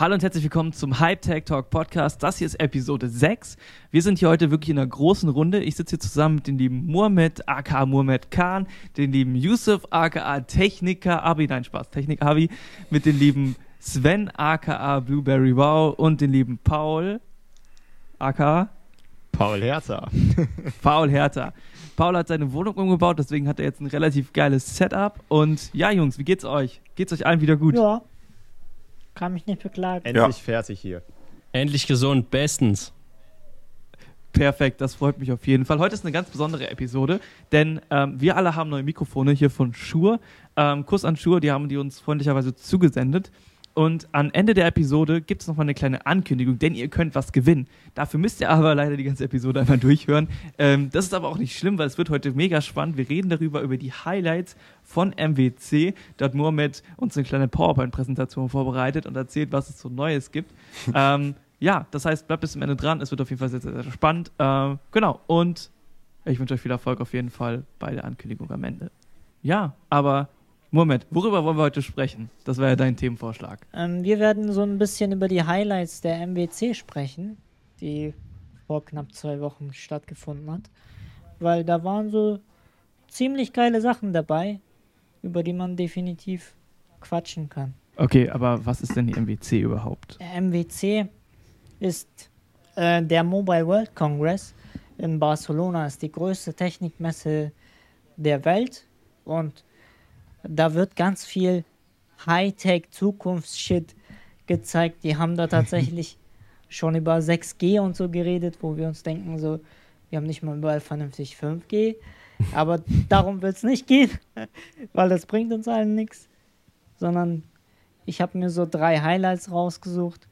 Hallo und herzlich willkommen zum Hype Tech Talk Podcast. Das hier ist Episode 6. Wir sind hier heute wirklich in einer großen Runde. Ich sitze hier zusammen mit dem lieben Muhammad, aka Muhammad Khan, den lieben Yusuf, aka Techniker Abi, nein Spaß, Technik Abi, mit dem lieben Sven, aka Blueberry Wow und den lieben Paul, aka Paul Hertha. Paul Hertha. Paul hat seine Wohnung umgebaut, deswegen hat er jetzt ein relativ geiles Setup. Und ja, Jungs, wie geht's euch? Geht's euch allen wieder gut? Ja. Kann mich nicht beklagen. Endlich fertig hier. Endlich gesund, bestens. Perfekt, das freut mich auf jeden Fall. Heute ist eine ganz besondere Episode, denn ähm, wir alle haben neue Mikrofone hier von Shure. Ähm, Kuss an Shure, die haben die uns freundlicherweise zugesendet. Und am Ende der Episode gibt es nochmal eine kleine Ankündigung, denn ihr könnt was gewinnen. Dafür müsst ihr aber leider die ganze Episode einmal durchhören. Ähm, das ist aber auch nicht schlimm, weil es wird heute mega spannend. Wir reden darüber, über die Highlights von MWC. Da hat Mohamed uns eine kleine PowerPoint-Präsentation vorbereitet und erzählt, was es so Neues gibt. ähm, ja, das heißt, bleibt bis zum Ende dran. Es wird auf jeden Fall sehr, sehr, sehr spannend. Äh, genau, und ich wünsche euch viel Erfolg auf jeden Fall bei der Ankündigung am Ende. Ja, aber Moment, worüber wollen wir heute sprechen? Das war ja dein Themenvorschlag. Ähm, wir werden so ein bisschen über die Highlights der MWC sprechen, die vor knapp zwei Wochen stattgefunden hat. Weil da waren so ziemlich geile Sachen dabei, über die man definitiv quatschen kann. Okay, aber was ist denn die MWC überhaupt? Der MWC ist äh, der Mobile World Congress in Barcelona, ist die größte Technikmesse der Welt und da wird ganz viel Hightech Zukunftsshit gezeigt. Die haben da tatsächlich schon über 6G und so geredet, wo wir uns denken, so, wir haben nicht mal überall vernünftig 5G. Aber darum wird es nicht gehen, weil das bringt uns allen nichts. Sondern ich habe mir so drei Highlights rausgesucht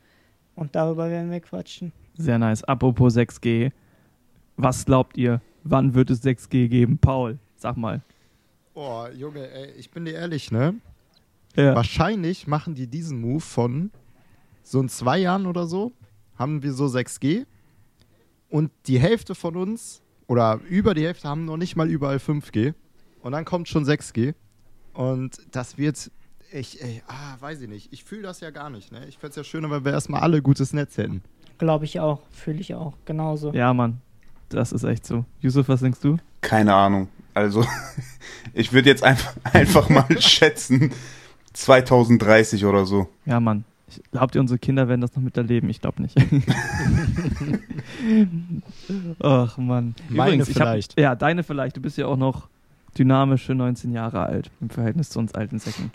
und darüber werden wir quatschen. Sehr nice. Apropos 6G, was glaubt ihr, wann wird es 6G geben? Paul, sag mal. Boah, Junge, ey, ich bin dir ehrlich, ne? Ja. Wahrscheinlich machen die diesen Move von so in zwei Jahren oder so, haben wir so 6G und die Hälfte von uns oder über die Hälfte haben noch nicht mal überall 5G und dann kommt schon 6G und das wird, ich, ey, ah, weiß ich nicht, ich fühle das ja gar nicht, ne? Ich fände es ja schöner, wenn wir erstmal alle gutes Netz hätten. Glaube ich auch, fühle ich auch, genauso. Ja, Mann, das ist echt so. Yusuf, was denkst du? Keine Ahnung. Also, ich würde jetzt einfach, einfach mal schätzen, 2030 oder so. Ja, Mann. Ich- Glaubt ihr, unsere Kinder werden das noch miterleben? Ich glaube nicht. Ach, Mann. Meine ich hab- vielleicht. ja, deine vielleicht. Du bist ja auch noch dynamische 19 Jahre alt im Verhältnis zu uns alten Säcken.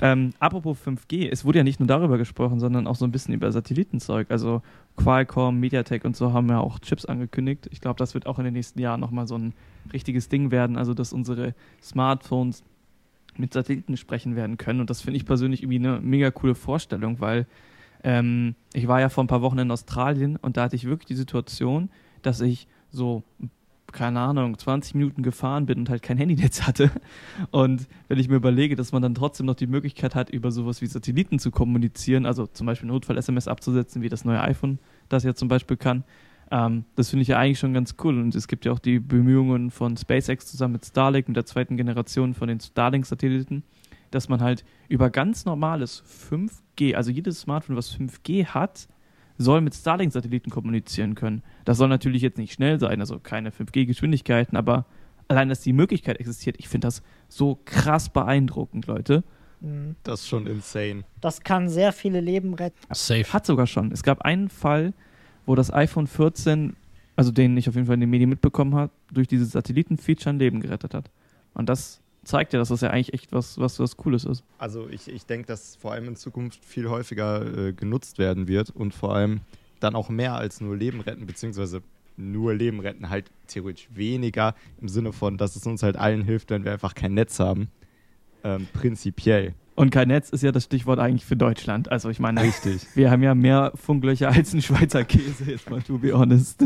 ähm, apropos 5G, es wurde ja nicht nur darüber gesprochen, sondern auch so ein bisschen über Satellitenzeug. Also Qualcomm, MediaTek und so haben ja auch Chips angekündigt. Ich glaube, das wird auch in den nächsten Jahren nochmal so ein richtiges Ding werden. Also, dass unsere Smartphones mit Satelliten sprechen werden können. Und das finde ich persönlich irgendwie eine mega coole Vorstellung, weil ähm, ich war ja vor ein paar Wochen in Australien und da hatte ich wirklich die Situation, dass ich so, keine Ahnung, 20 Minuten gefahren bin und halt kein Handynetz hatte. Und wenn ich mir überlege, dass man dann trotzdem noch die Möglichkeit hat, über sowas wie Satelliten zu kommunizieren, also zum Beispiel Notfall-SMS abzusetzen, wie das neue iPhone das ja zum Beispiel kann, ähm, das finde ich ja eigentlich schon ganz cool. Und es gibt ja auch die Bemühungen von SpaceX zusammen mit Starlink, mit der zweiten Generation von den Starlink-Satelliten, dass man halt über ganz normales 5G, also jedes Smartphone, was 5G hat, soll mit Starlink-Satelliten kommunizieren können. Das soll natürlich jetzt nicht schnell sein, also keine 5G-Geschwindigkeiten, aber allein, dass die Möglichkeit existiert, ich finde das so krass beeindruckend, Leute. Mhm. Das ist schon insane. Das kann sehr viele Leben retten. Safe. Hat sogar schon. Es gab einen Fall, wo das iPhone 14, also den ich auf jeden Fall in den Medien mitbekommen habe, durch dieses Satelliten-Feature ein Leben gerettet hat. Und das zeigt ja, dass das ja eigentlich echt was, was, was Cooles ist. Also ich, ich denke, dass vor allem in Zukunft viel häufiger äh, genutzt werden wird und vor allem dann auch mehr als nur Leben retten, beziehungsweise nur Leben retten, halt theoretisch weniger im Sinne von, dass es uns halt allen hilft, wenn wir einfach kein Netz haben. Ähm, prinzipiell. Und kein Netz ist ja das Stichwort eigentlich für Deutschland. Also ich meine, Richtig. wir haben ja mehr Funklöcher als ein Schweizer Käse, jetzt mal to be honest.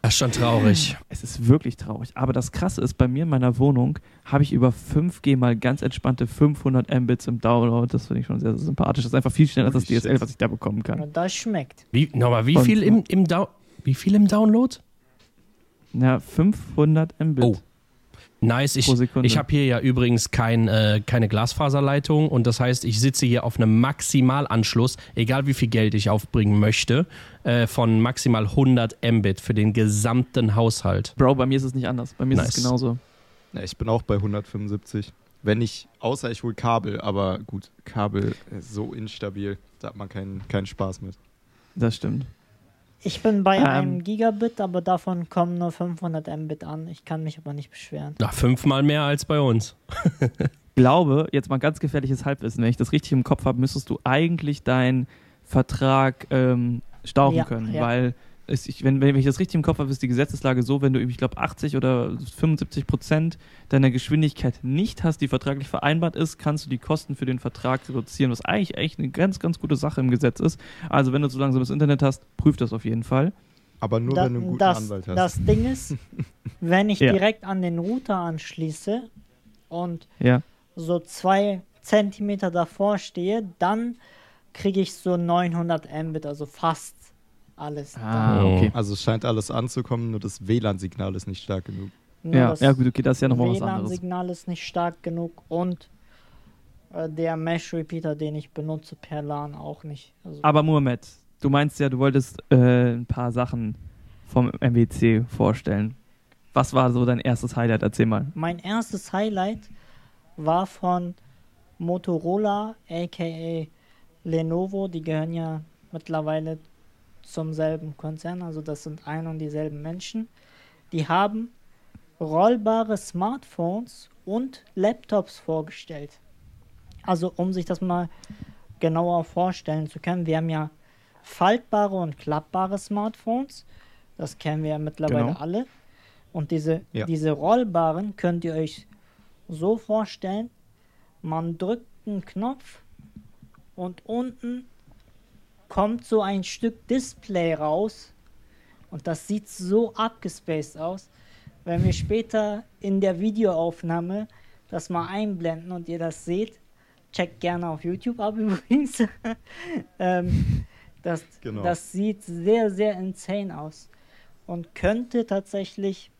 Das ist schon traurig. Es ist wirklich traurig. Aber das Krasse ist, bei mir in meiner Wohnung habe ich über 5G mal ganz entspannte 500 Mbits im Download. Das finde ich schon sehr, sehr sympathisch. Das ist einfach viel schneller als das DSL, shit. was ich da bekommen kann. Und das schmeckt. Wie, nochmal, wie Und- viel im, im wie viel im Download? Ja, 500 Mbit. Oh. Nice. Ich, ich habe hier ja übrigens kein, äh, keine Glasfaserleitung und das heißt, ich sitze hier auf einem Maximalanschluss, egal wie viel Geld ich aufbringen möchte, äh, von maximal 100 Mbit für den gesamten Haushalt. Bro, bei mir ist es nicht anders. Bei mir ist Nice. es genauso. Ja, ich bin auch bei 175. Wenn ich, außer ich hole Kabel, aber gut, Kabel ist so instabil, da hat man keinen, keinen Spaß mit. Das stimmt. Ich bin bei Ähm. einem Gigabit, aber davon kommen nur 500 Mbit an. Ich kann mich aber nicht beschweren. Na, fünfmal mehr als bei uns. Ich glaube, jetzt mal ganz gefährliches Halbwissen, wenn ich das richtig im Kopf habe, müsstest du eigentlich deinen Vertrag ähm, stauchen Ja, können, ja. weil ich, wenn, wenn ich das richtig im Kopf habe, ist die Gesetzeslage so, wenn du, ich glaube, 80 oder 75 Prozent deiner Geschwindigkeit nicht hast, die vertraglich vereinbart ist, kannst du die Kosten für den Vertrag reduzieren, was eigentlich echt eine ganz, ganz gute Sache im Gesetz ist. Also wenn du so langsames Internet hast, prüf das auf jeden Fall. Aber nur Da- wenn du einen guten das, Anwalt hast. das Ding ist, wenn ich Ja. direkt an den Router anschließe und Ja. so zwei Zentimeter davor stehe, dann kriege ich so 900 Mbit, also fast alles. Ah, Oh. okay. also es scheint alles anzukommen, nur das WLAN-Signal ist nicht stark genug. Nur Ja, das ja, gut, okay, das ist ja nochmal was anderes. WLAN-Signal ist nicht stark genug und äh, der Mesh-Repeater, den ich benutze per LAN auch nicht. Also, Aber Mohamed, du meinst ja, du wolltest äh, ein paar Sachen vom MWC vorstellen. Was war so dein erstes Highlight? Erzähl mal. mein erstes Highlight war von Motorola, aka Lenovo. Die gehören ja mittlerweile zum selben Konzern, also das sind ein und dieselben Menschen. Die haben rollbare Smartphones und Laptops vorgestellt. Also um sich das mal genauer vorstellen zu können, wir haben ja faltbare und klappbare Smartphones. Das kennen wir ja mittlerweile Genau. alle. Und diese, Ja. diese rollbaren könnt ihr euch so vorstellen, man drückt einen Knopf und unten kommt so ein Stück Display raus und das sieht so abgespaced aus. Wenn wir später in der Videoaufnahme das mal einblenden und ihr das seht, checkt gerne auf YouTube ab übrigens. ähm, das, Genau. das sieht sehr, sehr insane aus und könnte tatsächlich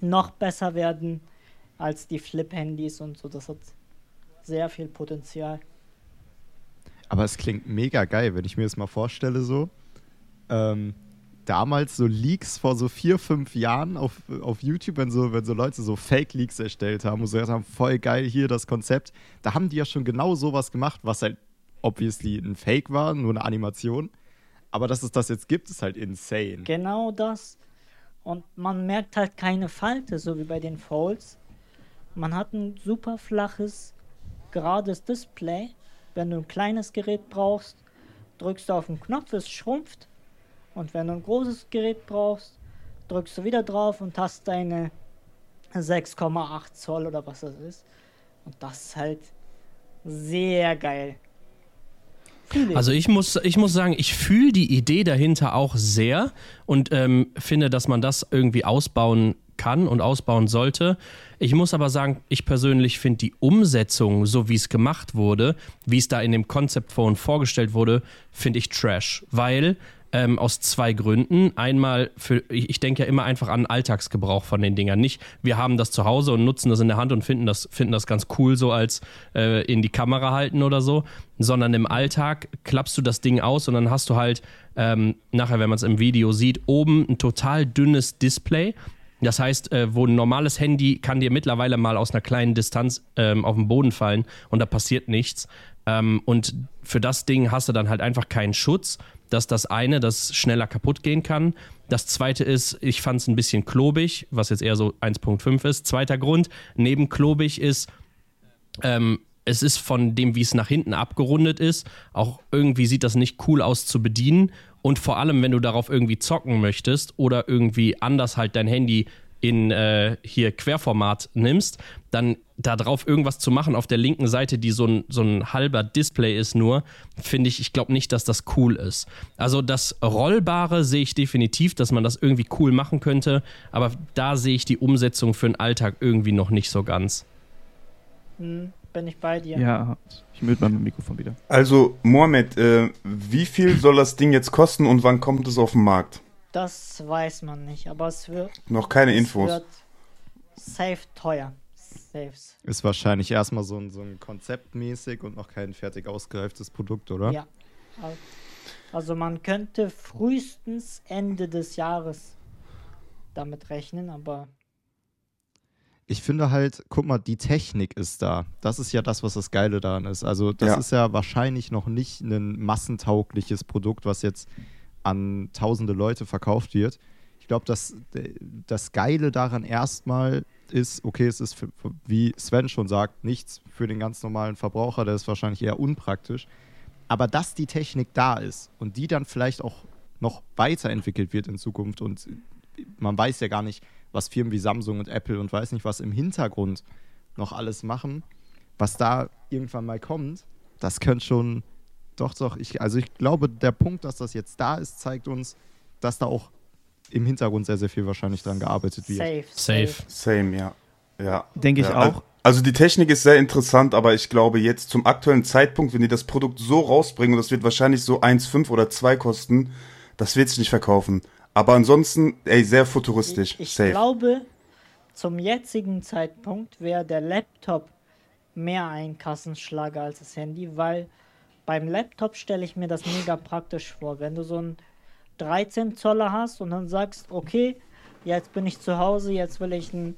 noch besser werden als die Flip-Handys und so. Das hat sehr viel Potenzial. Aber es klingt mega geil, wenn ich mir das mal vorstelle so. Ähm, damals so Leaks vor so vier, fünf Jahren auf, auf YouTube, wenn so, wenn so Leute so Fake-Leaks erstellt haben und so gesagt haben, voll geil hier das Konzept, da haben die ja schon genau sowas gemacht, was halt obviously ein Fake war, nur eine Animation. Aber dass es das jetzt gibt, ist halt insane. Genau das. Und man merkt halt keine Falte, so wie bei den Folds. Man hat ein super flaches, gerades Display. Wenn du ein kleines Gerät brauchst, drückst du auf den Knopf, es schrumpft. Und wenn du ein großes Gerät brauchst, drückst du wieder drauf und hast deine 6,8 Zoll oder was das ist. Und das ist halt sehr geil. Also ich muss, ich muss sagen, ich fühle die Idee dahinter auch sehr und ähm, finde, dass man das irgendwie ausbauen kann und ausbauen sollte. Ich muss aber sagen, ich persönlich finde die Umsetzung, so wie es gemacht wurde, wie es da in dem Concept Phone vorgestellt wurde, finde ich trash. Weil ähm, aus zwei Gründen. Einmal, für, ich, ich denke ja immer einfach an Alltagsgebrauch von den Dingern. Nicht, wir haben das zu Hause und nutzen das in der Hand und finden das, finden das ganz cool, so als äh, in die Kamera halten oder so, sondern im Alltag klappst du das Ding aus und dann hast du halt ähm, nachher, wenn man es im Video sieht, oben ein total dünnes Display. Das heißt, äh, wo ein normales Handy kann dir mittlerweile mal aus einer kleinen Distanz ähm, auf den Boden fallen und da passiert nichts. Ähm, und für das Ding hast du dann halt einfach keinen Schutz. Das ist das eine, das schneller kaputt gehen kann. Das zweite ist, ich fand es ein bisschen klobig, was jetzt eher so 1.5 ist. Zweiter Grund, neben klobig ist, ähm, es ist von dem, wie es nach hinten abgerundet ist, auch irgendwie sieht das nicht cool aus zu bedienen. Und vor allem, wenn du darauf irgendwie zocken möchtest oder irgendwie anders halt dein Handy in äh, hier Querformat nimmst, dann da drauf irgendwas zu machen auf der linken Seite, die so ein, so ein halber Display ist nur, finde ich, ich glaube nicht, dass das cool ist. Also das Rollbare sehe ich definitiv, dass man das irgendwie cool machen könnte, aber da sehe ich die Umsetzung für den Alltag irgendwie noch nicht so ganz. Hm, bin ich bei dir. Ja, ich mute mal mein Mikrofon wieder. Also, Mohamed, äh, wie viel soll das Ding jetzt kosten und wann kommt es auf den Markt? Das weiß man nicht, aber es wird. Noch keine es Infos. Wird, safe teuer. Safe. Ist wahrscheinlich erstmal so ein, so ein konzeptmäßig und noch kein fertig ausgereiftes Produkt, oder? Ja. Al- Also man könnte frühestens Ende des Jahres damit rechnen, aber Ich finde halt, guck mal, die Technik ist da. Das ist ja das, was das Geile daran ist. Also, das Ja. ist ja wahrscheinlich noch nicht ein massentaugliches Produkt, was jetzt an tausende Leute verkauft wird. Ich glaube, das, das Geile daran erstmal ist, okay, es ist, für, wie Sven schon sagt, nichts für den ganz normalen Verbraucher, der ist wahrscheinlich eher unpraktisch. Aber dass die Technik da ist und die dann vielleicht auch noch weiterentwickelt wird in Zukunft und man weiß ja gar nicht, was Firmen wie Samsung und Apple und weiß nicht, was im Hintergrund noch alles machen, was da irgendwann mal kommt, das könnte schon, doch, doch, ich, also ich glaube, der Punkt, dass das jetzt da ist, zeigt uns, dass da auch im Hintergrund sehr, sehr viel wahrscheinlich dran gearbeitet wird. safe. Safe. Same, ja. Ja. Denke ich ja. auch. Also die Technik ist sehr interessant, aber ich glaube jetzt zum aktuellen Zeitpunkt, wenn die das Produkt so rausbringen, und das wird wahrscheinlich so 1,5 oder 2 kosten, das wird sich nicht verkaufen. Aber ansonsten, ey, sehr futuristisch. Ich, ich Safe. glaube, zum jetzigen Zeitpunkt wäre der Laptop mehr ein Kassenschlager als das Handy, weil beim Laptop stelle ich mir das mega praktisch vor. Wenn du so einen 13 Zoller hast und dann sagst, okay, jetzt bin ich zu Hause, jetzt will ich einen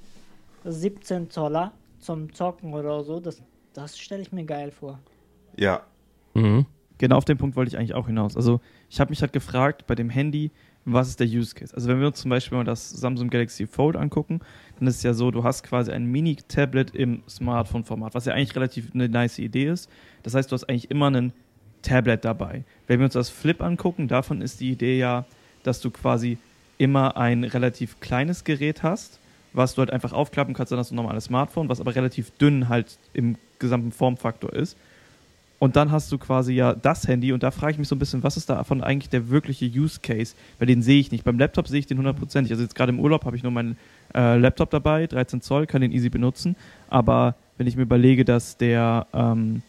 17 Zoller zum Zocken oder so, das, das stelle ich mir geil vor. Ja. Mhm. Genau auf den Punkt wollte ich eigentlich auch hinaus. Also ich habe mich halt gefragt bei dem Handy, was ist der Use Case? Also wenn wir uns zum Beispiel mal das Samsung Galaxy Fold angucken, dann ist es ja so, du hast quasi ein Mini-Tablet im Smartphone-Format, was ja eigentlich relativ eine nice Idee ist. Das heißt, du hast eigentlich immer ein Tablet dabei. Wenn wir uns das Flip angucken, davon ist die Idee ja, dass du quasi immer ein relativ kleines Gerät hast, was du halt einfach aufklappen kannst, dann hast du ein normales Smartphone, was aber relativ dünn halt im gesamten Formfaktor ist. Und dann hast du quasi ja das Handy und da frage ich mich so ein bisschen, was ist davon eigentlich der wirkliche Use Case? Weil den sehe ich nicht. Beim Laptop sehe ich den hundertprozentig. Also jetzt gerade im Urlaub habe ich nur meinen äh, Laptop dabei, 13 Zoll, kann den easy benutzen. Aber wenn ich mir überlege, dass der, ähm,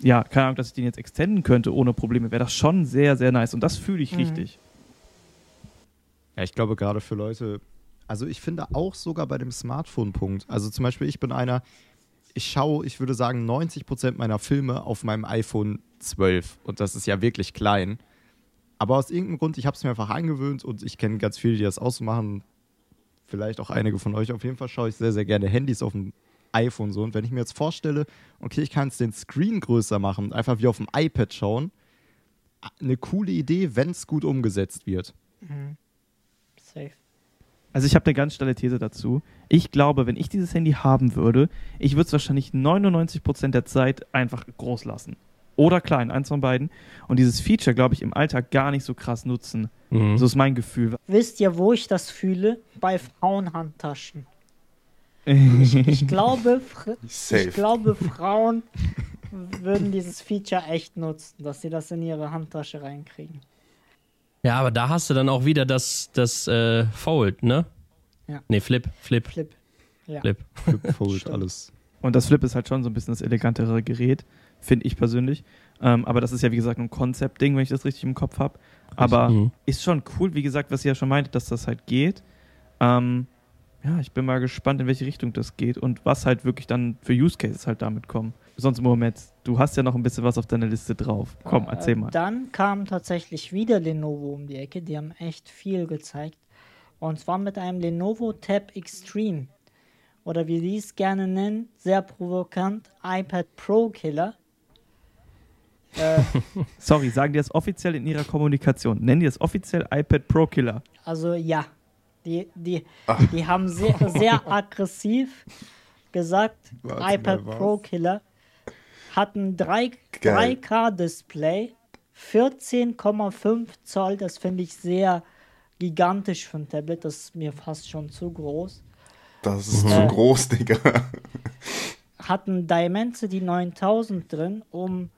ja, keine Ahnung, dass ich den jetzt extenden könnte ohne Probleme, wäre das schon sehr, sehr nice. Und das fühle ich Mhm. richtig. Ja, ich glaube gerade für Leute, also ich finde auch sogar bei dem Smartphone-Punkt, also zum Beispiel ich bin einer, ich schaue, ich würde sagen, 90% meiner Filme auf meinem iPhone 12 und das ist ja wirklich klein. Aber aus irgendeinem Grund, ich habe es mir einfach angewöhnt und ich kenne ganz viele, die das ausmachen. Vielleicht auch einige von euch. Auf jeden Fall schaue ich sehr, sehr gerne Handys auf dem iPhone so. Und wenn ich mir jetzt vorstelle, okay, ich kann es den Screen größer machen, einfach wie auf dem iPad schauen, eine coole Idee, wenn es gut umgesetzt wird. Mhm. Safe. Also ich habe eine ganz steile These dazu. Ich glaube, wenn ich dieses Handy haben würde, ich würde es wahrscheinlich 99% der Zeit einfach groß lassen. Oder klein, eins von beiden. Und dieses Feature, glaube ich, im Alltag gar nicht so krass nutzen. Mhm. So ist mein Gefühl. Wisst ihr, wo ich das fühle? Bei Frauenhandtaschen. Ich glaube, fr- Safe. ich glaube, Frauen würden dieses Feature echt nutzen, dass sie das in ihre Handtasche reinkriegen. Ja, aber da hast du dann auch wieder das, das äh, Fold, ne? Ja. Nee, Flip, Flip, Flip. Ja. Flip. Flip, Fold, alles. Und das Flip ist halt schon so ein bisschen das elegantere Gerät, finde ich persönlich. Ähm, aber das ist ja, wie gesagt, ein Konzeptding, wenn ich das richtig im Kopf habe. Aber Mhm. ist schon cool, wie gesagt, was ihr ja schon meintet, dass das halt geht. Ähm, ja, ich bin mal gespannt, in welche Richtung das geht und was halt wirklich dann für Use Cases halt damit kommen. Sonst, Moment, du hast ja noch ein bisschen was auf deiner Liste drauf. Komm, erzähl Äh, mal. Dann kam tatsächlich wieder Lenovo um die Ecke. Die haben echt viel gezeigt. Und zwar mit einem Lenovo Tab Extreme. Oder wie die es gerne nennen, sehr provokant, iPad Pro Killer. Äh, Sorry, sagen die das offiziell in ihrer Kommunikation? Nennen die das offiziell iPad Pro Killer? also ja, die, die, die haben sehr, sehr aggressiv gesagt, Warte iPad? Pro Killer hat ein 3, Geil. 3K-Display, 14,5 Zoll, das finde ich sehr gigantisch für ein Tablet, das ist mir fast schon zu groß. Das ist Mhm. zu groß, Digga. Hat ein Dimensity 9000 drin, um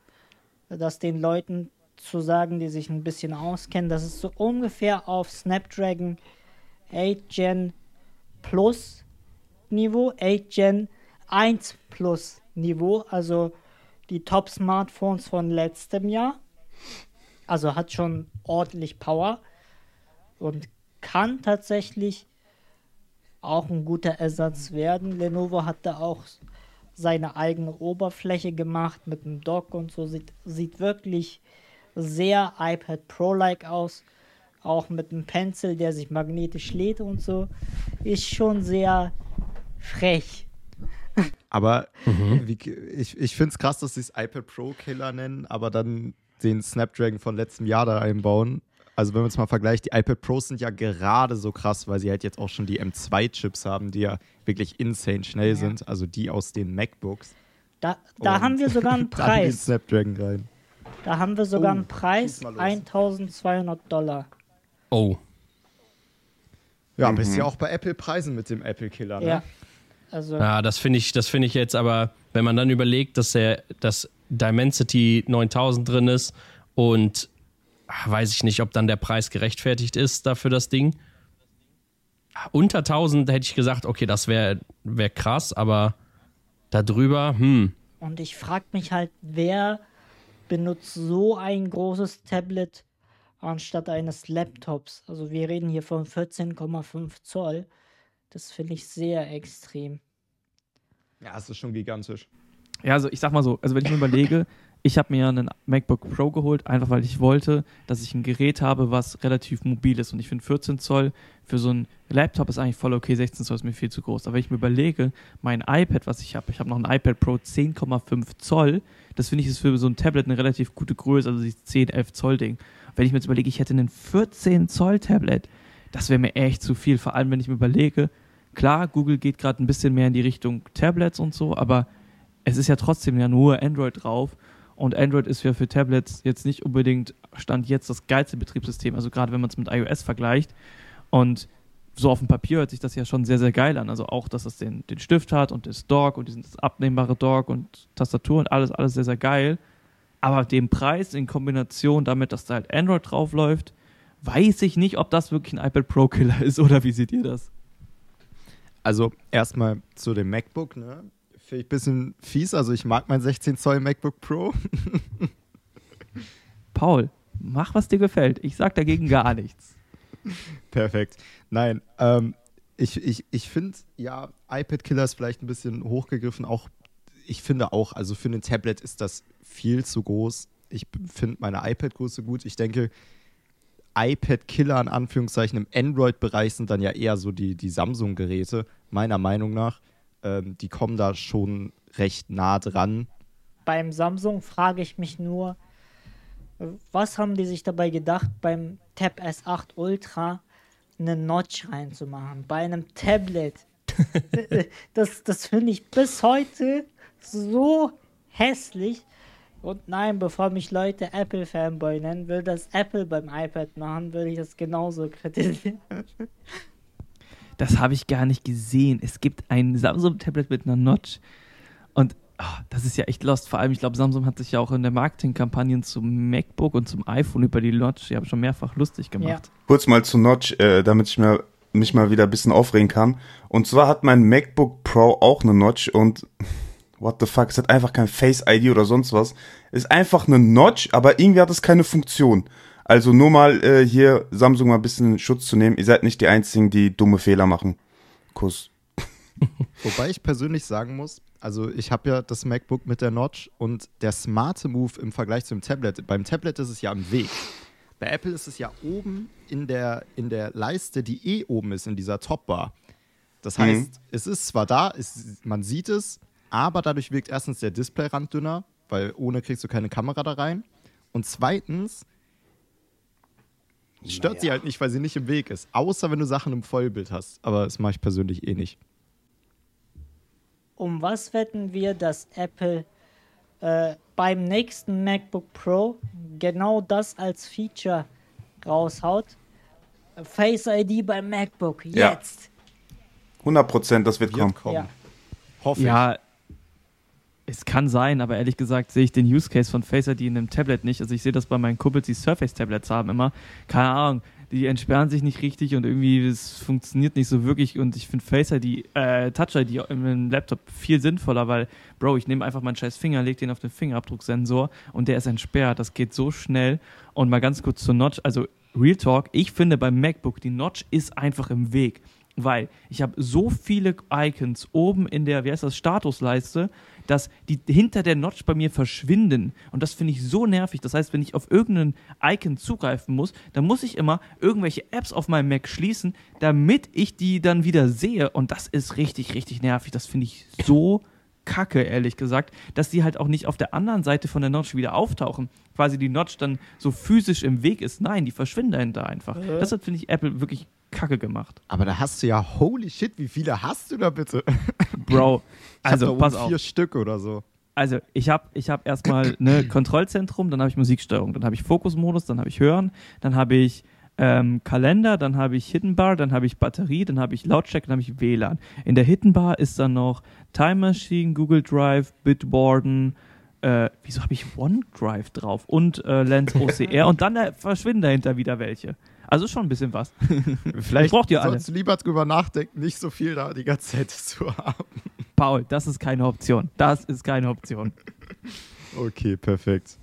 das den Leuten zu sagen, die sich ein bisschen auskennen. Das ist so ungefähr auf Snapdragon 8 Gen Plus Niveau, 8 Gen 1 Plus Niveau, also die Top-Smartphones von letztem Jahr. Also hat schon ordentlich Power und kann tatsächlich auch ein guter Ersatz werden. Lenovo hat da auch seine eigene Oberfläche gemacht mit dem Dock und so. Sieht, sieht wirklich sehr iPad Pro-like aus. Auch mit einem Pencil, der sich magnetisch lädt und so. Ist schon sehr frech. Aber wie, ich, ich finde es krass, dass sie es iPad Pro Killer nennen, aber dann den Snapdragon von letztem Jahr da einbauen. Also wenn man es mal vergleicht, die iPad Pros sind ja gerade so krass, weil sie halt jetzt auch schon die M2-Chips haben, die ja wirklich insane schnell sind. Also die aus den MacBooks. Da, da haben wir sogar einen Preis. Snapdragon rein. Da haben wir sogar Oh, einen Preis, schieß mal los. 1200 Dollar. Oh. Ja, bist ja auch bei Apple-Preisen mit dem Apple-Killer, ne? Ja. Also, Ja, das finde ich, das finde ich jetzt aber, wenn man dann überlegt, dass der, dass Dimensity 9000 drin ist und ah, weiß ich nicht, ob dann der Preis gerechtfertigt ist dafür das Ding. Unter 1000 hätte ich gesagt, okay, das wäre wär krass, aber darüber, hm, und ich frage mich halt, wer benutzt so ein großes Tablet anstatt eines Laptops? Also wir reden hier von 14,5 Zoll. Das finde ich sehr extrem. Ja, es ist schon gigantisch. Ja, also ich sag mal so, also wenn ich mir überlege, ich habe mir einen MacBook Pro geholt, einfach weil ich wollte, dass ich ein Gerät habe, was relativ mobil ist. Und ich finde 14 Zoll für so ein Laptop ist eigentlich voll okay, 16 Zoll ist mir viel zu groß. Aber wenn ich mir überlege, mein iPad, was ich habe, ich habe noch ein iPad Pro 10,5 Zoll, das finde ich ist für so ein Tablet eine relativ gute Größe, also dieses 10, 11 Zoll Ding. Wenn ich mir jetzt überlege, ich hätte einen 14 Zoll Tablet, das wäre mir echt zu viel. Vor allem, wenn ich mir überlege, klar, Google geht gerade ein bisschen mehr in die Richtung Tablets und so, aber es ist ja trotzdem ja nur Android drauf. Und Android ist ja für Tablets jetzt nicht unbedingt Stand jetzt das geilste Betriebssystem, also gerade wenn man es mit iOS vergleicht. Und so auf dem Papier hört sich das ja schon sehr, sehr geil an. Also auch, dass es den, den Stift hat und das Dock und dieses abnehmbare Dock und Tastatur und alles, alles sehr, sehr geil. Aber den Preis in Kombination damit, dass da halt Android drauf läuft, weiß ich nicht, ob das wirklich ein iPad Pro Killer ist oder wie seht ihr das? Also erstmal zu dem MacBook, ne? Finde ich ein bisschen fies. Also ich mag mein 16 Zoll MacBook Pro. Paul, mach, was dir gefällt. Ich sag dagegen gar nichts. Perfekt. Nein, ähm, ich, ich, ich finde, ja, iPad-Killer ist vielleicht ein bisschen hochgegriffen. Auch, ich finde auch, also für ein Tablet ist das viel zu groß. Ich finde meine iPad-Größe gut. Ich denke, iPad-Killer in Anführungszeichen im Android-Bereich sind dann ja eher so die, die Samsung-Geräte, meiner Meinung nach. Ähm, die kommen da schon recht nah dran. Beim Samsung frage ich mich nur, was haben die sich dabei gedacht, beim Tab S8 Ultra eine Notch reinzumachen? Bei einem Tablet. das das finde ich bis heute so hässlich. Und nein, bevor mich Leute Apple-Fanboy nennen, will das Apple beim iPad machen, würde ich das genauso kritisieren. Das habe ich gar nicht gesehen. Es gibt ein Samsung-Tablet mit einer Notch. Und ah, das ist ja echt lost. Vor allem, ich glaube, Samsung hat sich ja auch in der Marketingkampagne zum MacBook und zum iPhone über die Notch ja schon mehrfach lustig gemacht. Kurz mal zu Notch, äh, damit ich mir, mich mal wieder ein bisschen aufregen kann. Und zwar hat mein MacBook Pro auch eine Notch und what the fuck, es hat einfach kein Face ID oder sonst was. Ist einfach eine Notch, aber irgendwie hat es keine Funktion. Also nur mal äh, hier Samsung mal ein bisschen Schutz zu nehmen. Ihr seid nicht die einzigen, die dumme Fehler machen. Kuss. Wobei ich persönlich sagen muss, also ich habe ja das MacBook mit der Notch und der smarte Move im Vergleich zum Tablet. Beim Tablet ist es ja am Weg. Bei Apple ist es ja oben in der, in der Leiste, die eh oben ist, in dieser Topbar. Das heißt, es ist zwar da, es, man sieht es, aber dadurch wirkt erstens der Displayrand dünner, weil ohne kriegst du keine Kamera da rein. Und zweitens stört sie halt nicht, weil sie nicht im Weg ist. Außer wenn du Sachen im Vollbild hast. Aber das mache ich persönlich eh nicht. Um was wetten wir, dass Apple äh, beim nächsten MacBook Pro genau das als Feature raushaut? Face ID beim MacBook, Ja. jetzt. 100 Prozent, das wird kommen. Wird kommen. Ja. Hoffe ich. Ja, es kann sein, aber ehrlich gesagt sehe ich den Use Case von Face ID in einem Tablet nicht. Also ich sehe das bei meinen Kumpels, die Surface-Tablets haben immer. Keine Ahnung, die entsperren sich nicht richtig und irgendwie es funktioniert nicht so wirklich. Und ich finde Face ID, äh, Touch ID im Laptop viel sinnvoller, weil, Bro, ich nehme einfach meinen scheiß Finger, leg den auf den Fingerabdrucksensor und der ist entsperrt. Das geht so schnell. Und mal ganz kurz zur Notch, also Real Talk, ich finde beim MacBook, die Notch ist einfach im Weg. Weil ich habe so viele Icons oben in der, wie heißt das, Statusleiste, dass die hinter der Notch bei mir verschwinden. Und das finde ich so nervig. Das heißt, wenn ich auf irgendein Icon zugreifen muss, dann muss ich immer irgendwelche Apps auf meinem Mac schließen, damit ich die dann wieder sehe. Und das ist richtig, richtig nervig. Das finde ich so kacke, ehrlich gesagt, dass die halt auch nicht auf der anderen Seite von der Notch wieder auftauchen. Quasi die Notch dann so physisch im Weg ist. Nein, die verschwinden dahinter einfach. Ja. Deshalb finde ich Apple wirklich kacke gemacht. Aber da hast du ja, holy shit, wie viele hast du da bitte? Bro, also pass oben auf. vier Stück oder so. Also ich habe ich hab erstmal ne Kontrollzentrum, dann habe ich Musiksteuerung, dann habe ich Fokusmodus, dann habe ich Hören, dann habe ich ähm, Kalender, dann habe ich Hidden Bar, dann habe ich Batterie, dann habe ich Lautstärke, dann habe ich WLAN. In der Hidden Bar ist dann noch Time Machine, Google Drive, Bitwarden, äh, wieso habe ich OneDrive drauf und äh, Lens OCR und dann äh, verschwinden dahinter wieder welche. Also schon ein bisschen was. Vielleicht braucht ihr alle. sollst du lieber drüber nachdenken, nicht so viel da die ganze Zeit zu haben. Paul, das ist keine Option. Das ist keine Option. Okay, perfekt.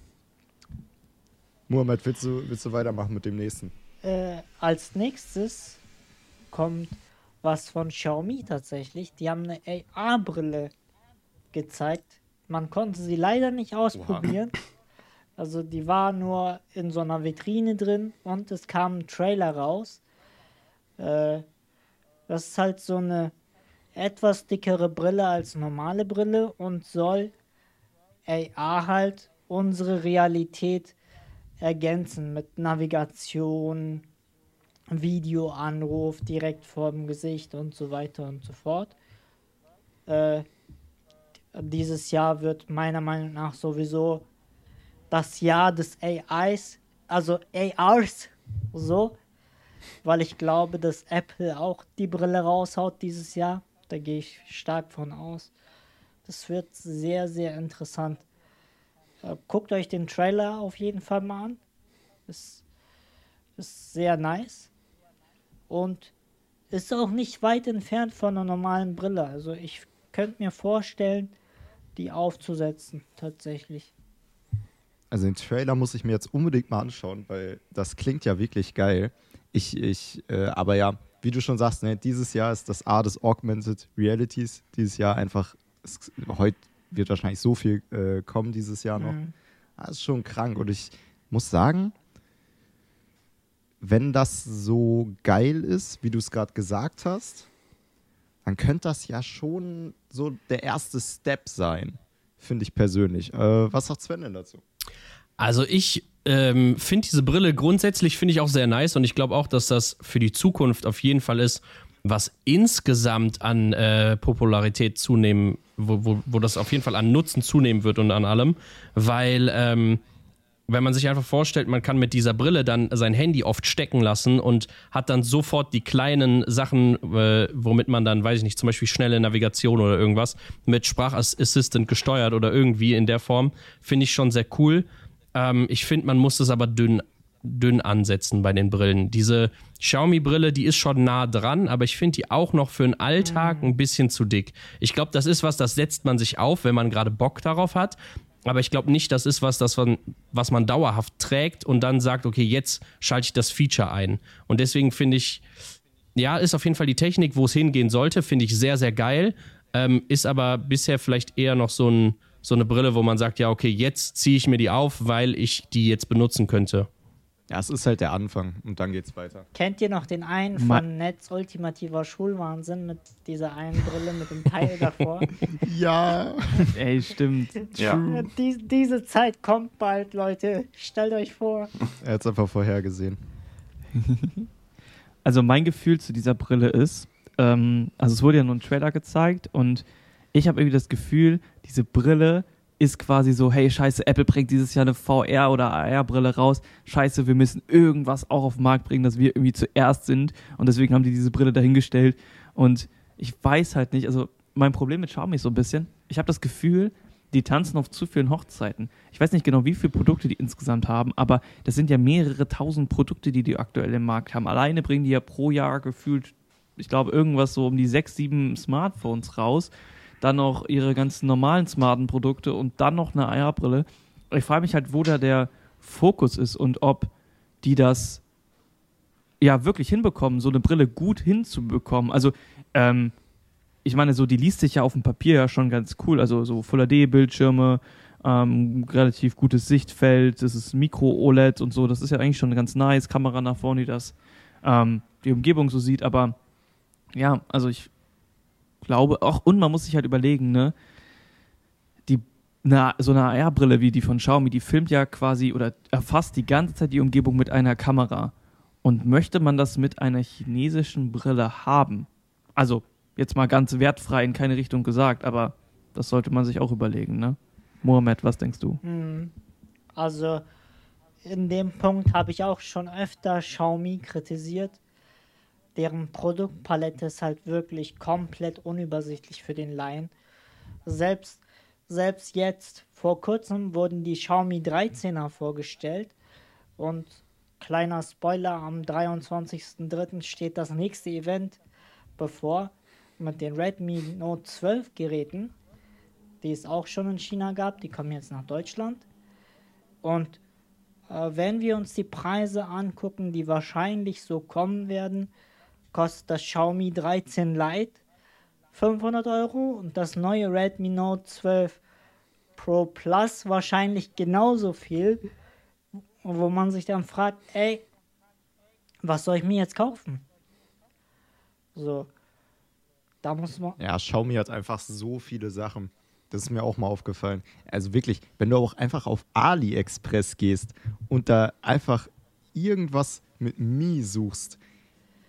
Mohamed, willst du, willst du weitermachen mit dem nächsten? Äh, als nächstes kommt was von Xiaomi tatsächlich. Die haben eine AR-Brille gezeigt. Man konnte sie leider nicht ausprobieren. Also die war nur in so einer Vitrine drin und es kam ein Trailer raus. Äh, das ist halt so eine etwas dickere Brille als normale Brille und soll AR halt unsere Realität ergänzen mit Navigation, Videoanruf direkt vor dem Gesicht und so weiter und so fort. Äh, dieses Jahr wird meiner Meinung nach sowieso das Jahr des AIs, also ARs, so, weil ich glaube, dass Apple auch die Brille raushaut dieses Jahr. Da gehe ich stark von aus. Das wird sehr, sehr interessant. Äh, guckt euch den Trailer auf jeden Fall mal an. Ist, ist sehr nice. Und ist auch nicht weit entfernt von einer normalen Brille. Also ich könnte mir vorstellen, die aufzusetzen, tatsächlich. Also den Trailer muss ich mir jetzt unbedingt mal anschauen, weil das klingt ja wirklich geil. Ich, ich, äh, aber ja, wie du schon sagst, ne, dieses Jahr ist das A des Augmented Realities. Dieses Jahr einfach, es, heute wird wahrscheinlich so viel äh, kommen dieses Jahr noch. Mhm. Das ist schon krank. Und ich muss sagen, wenn das so geil ist, wie du es gerade gesagt hast, dann könnte das ja schon so der erste Step sein, finde ich persönlich. Äh, was sagt Sven denn dazu? Also ich ähm, finde diese Brille grundsätzlich finde ich auch sehr nice und ich glaube auch, dass das für die Zukunft auf jeden Fall ist, was insgesamt an äh, Popularität zunehmen, wo, wo, wo das auf jeden Fall an Nutzen zunehmen wird und an allem, weil ähm, wenn man sich einfach vorstellt, man kann mit dieser Brille dann sein Handy oft stecken lassen und hat dann sofort die kleinen Sachen, äh, womit man dann, weiß ich nicht, zum Beispiel schnelle Navigation oder irgendwas mit Sprachassistent gesteuert oder irgendwie in der Form, finde ich schon sehr cool. Ähm, ich finde, man muss es aber dünn, dünn ansetzen bei den Brillen. Diese Xiaomi-Brille, die ist schon nah dran, aber ich finde die auch noch für den Alltag ein bisschen zu dick. Ich glaube, das ist was, das setzt man sich auf, wenn man gerade Bock darauf hat. Aber ich glaube nicht, das ist was, das man, was man dauerhaft trägt und dann sagt, okay, jetzt schalte ich das Feature ein. Und deswegen finde ich, ja, ist auf jeden Fall die Technik, wo es hingehen sollte, finde ich sehr, sehr geil. Ähm, ist aber bisher vielleicht eher noch so, ein, so eine Brille, wo man sagt, ja, okay, jetzt ziehe ich mir die auf, weil ich die jetzt benutzen könnte. Ja, es ist halt der Anfang und dann geht's weiter. Kennt ihr noch den einen Ma- von Netz Ultimativer Schulwahnsinn mit dieser einen Brille mit dem Teil davor? Ja. Ey, stimmt. Ja. Die, diese Zeit kommt bald, Leute. Stellt euch vor. Er hat es einfach vorhergesehen. Also mein Gefühl zu dieser Brille ist, ähm, also es wurde ja nur ein Trailer gezeigt und ich habe irgendwie das Gefühl, diese Brille ist quasi so, hey scheiße, Apple bringt dieses Jahr eine VR oder AR-Brille raus. Scheiße, wir müssen irgendwas auch auf den Markt bringen, dass wir irgendwie zuerst sind. Und deswegen haben die diese Brille dahingestellt. Und ich weiß halt nicht, also mein Problem mit Xiaomi ist so ein bisschen, ich habe das Gefühl, die tanzen auf zu vielen Hochzeiten. Ich weiß nicht genau, wie viele Produkte die insgesamt haben, aber das sind ja mehrere tausend Produkte, die die aktuell im Markt haben. Alleine bringen die ja pro Jahr gefühlt, ich glaube, irgendwas so um die sechs, sieben Smartphones raus. Dann noch ihre ganzen normalen smarten Produkte und dann noch eine AR-Brille. Ich frage mich halt, wo da der Fokus ist und ob die das ja wirklich hinbekommen, so eine Brille gut hinzubekommen. Also, ähm, ich meine, so die liest sich ja auf dem Papier ja schon ganz cool. Also so Full HD-Bildschirme, ähm, relativ gutes Sichtfeld, das ist Mikro-OLED und so. Das ist ja eigentlich schon ganz nice. Kamera nach vorne, die das ähm, die Umgebung so sieht. Aber ja, also ich glaube auch, und man muss sich halt überlegen, ne, die, na, so eine AR-Brille wie die von Xiaomi, die filmt ja quasi oder erfasst die ganze Zeit die Umgebung mit einer Kamera. Und möchte man das mit einer chinesischen Brille haben? Also, jetzt mal ganz wertfrei in keine Richtung gesagt, aber das sollte man sich auch überlegen, ne? Mohamed, was denkst du? Hm. Also in dem Punkt habe ich auch schon öfter Xiaomi kritisiert. Deren Produktpalette ist halt wirklich komplett unübersichtlich für den Laien. Selbst, selbst jetzt, vor kurzem wurden die Xiaomi 13er vorgestellt und kleiner Spoiler, am 23.03. steht das nächste Event bevor mit den Redmi Note 12 Geräten, die es auch schon in China gab, die kommen jetzt nach Deutschland. Und äh, wenn wir uns die Preise angucken, die wahrscheinlich so kommen werden, kostet das Xiaomi 13 Lite 500 Euro und das neue Redmi Note 12 Pro Plus wahrscheinlich genauso viel, wo man sich dann fragt, ey, was soll ich mir jetzt kaufen? So, da muss man. Ja, Xiaomi hat einfach so viele Sachen. Das ist mir auch mal aufgefallen. Also wirklich, wenn du auch einfach auf AliExpress gehst und da einfach irgendwas mit Mi suchst,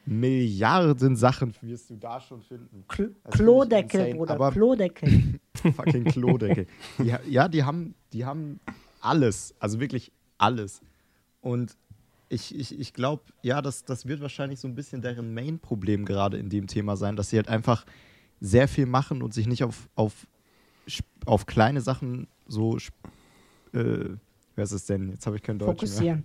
Milliarden Sachen wirst du da schon finden. Kl ist Klodeckel, Bruder, aber- Klodeckel. Fucking Klodeckel. Die, ja, die haben, die haben alles. Also wirklich alles. Und ich, ich, ich glaube, ja, das, das wird wahrscheinlich so ein bisschen deren Main-Problem gerade in dem Thema sein, dass sie halt einfach sehr viel machen und sich nicht auf, auf, auf kleine Sachen so. Äh, wer ist es denn? Jetzt habe ich kein Deutsch mehr. Fokussieren.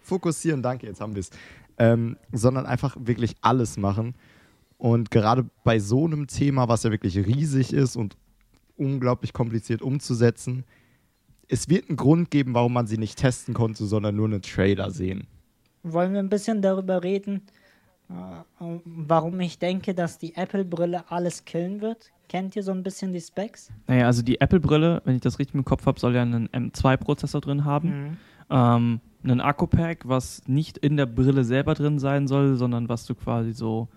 Fokussieren, danke, jetzt haben wir es. Ähm, sondern einfach wirklich alles machen. Und gerade bei so einem Thema, was ja wirklich riesig ist und unglaublich kompliziert umzusetzen, es wird einen Grund geben, warum man sie nicht testen konnte, sondern nur einen Trailer sehen. Wollen wir ein bisschen darüber reden, äh, warum ich denke, dass die Apple-Brille alles killen wird? Kennt ihr so ein bisschen die Specs? Naja, also die Apple-Brille, wenn ich das richtig im Kopf habe, soll ja einen M2-Prozessor drin haben. Mhm. Ähm, einen Akku-Pack, was nicht in der Brille selber drin sein soll, sondern was du quasi so,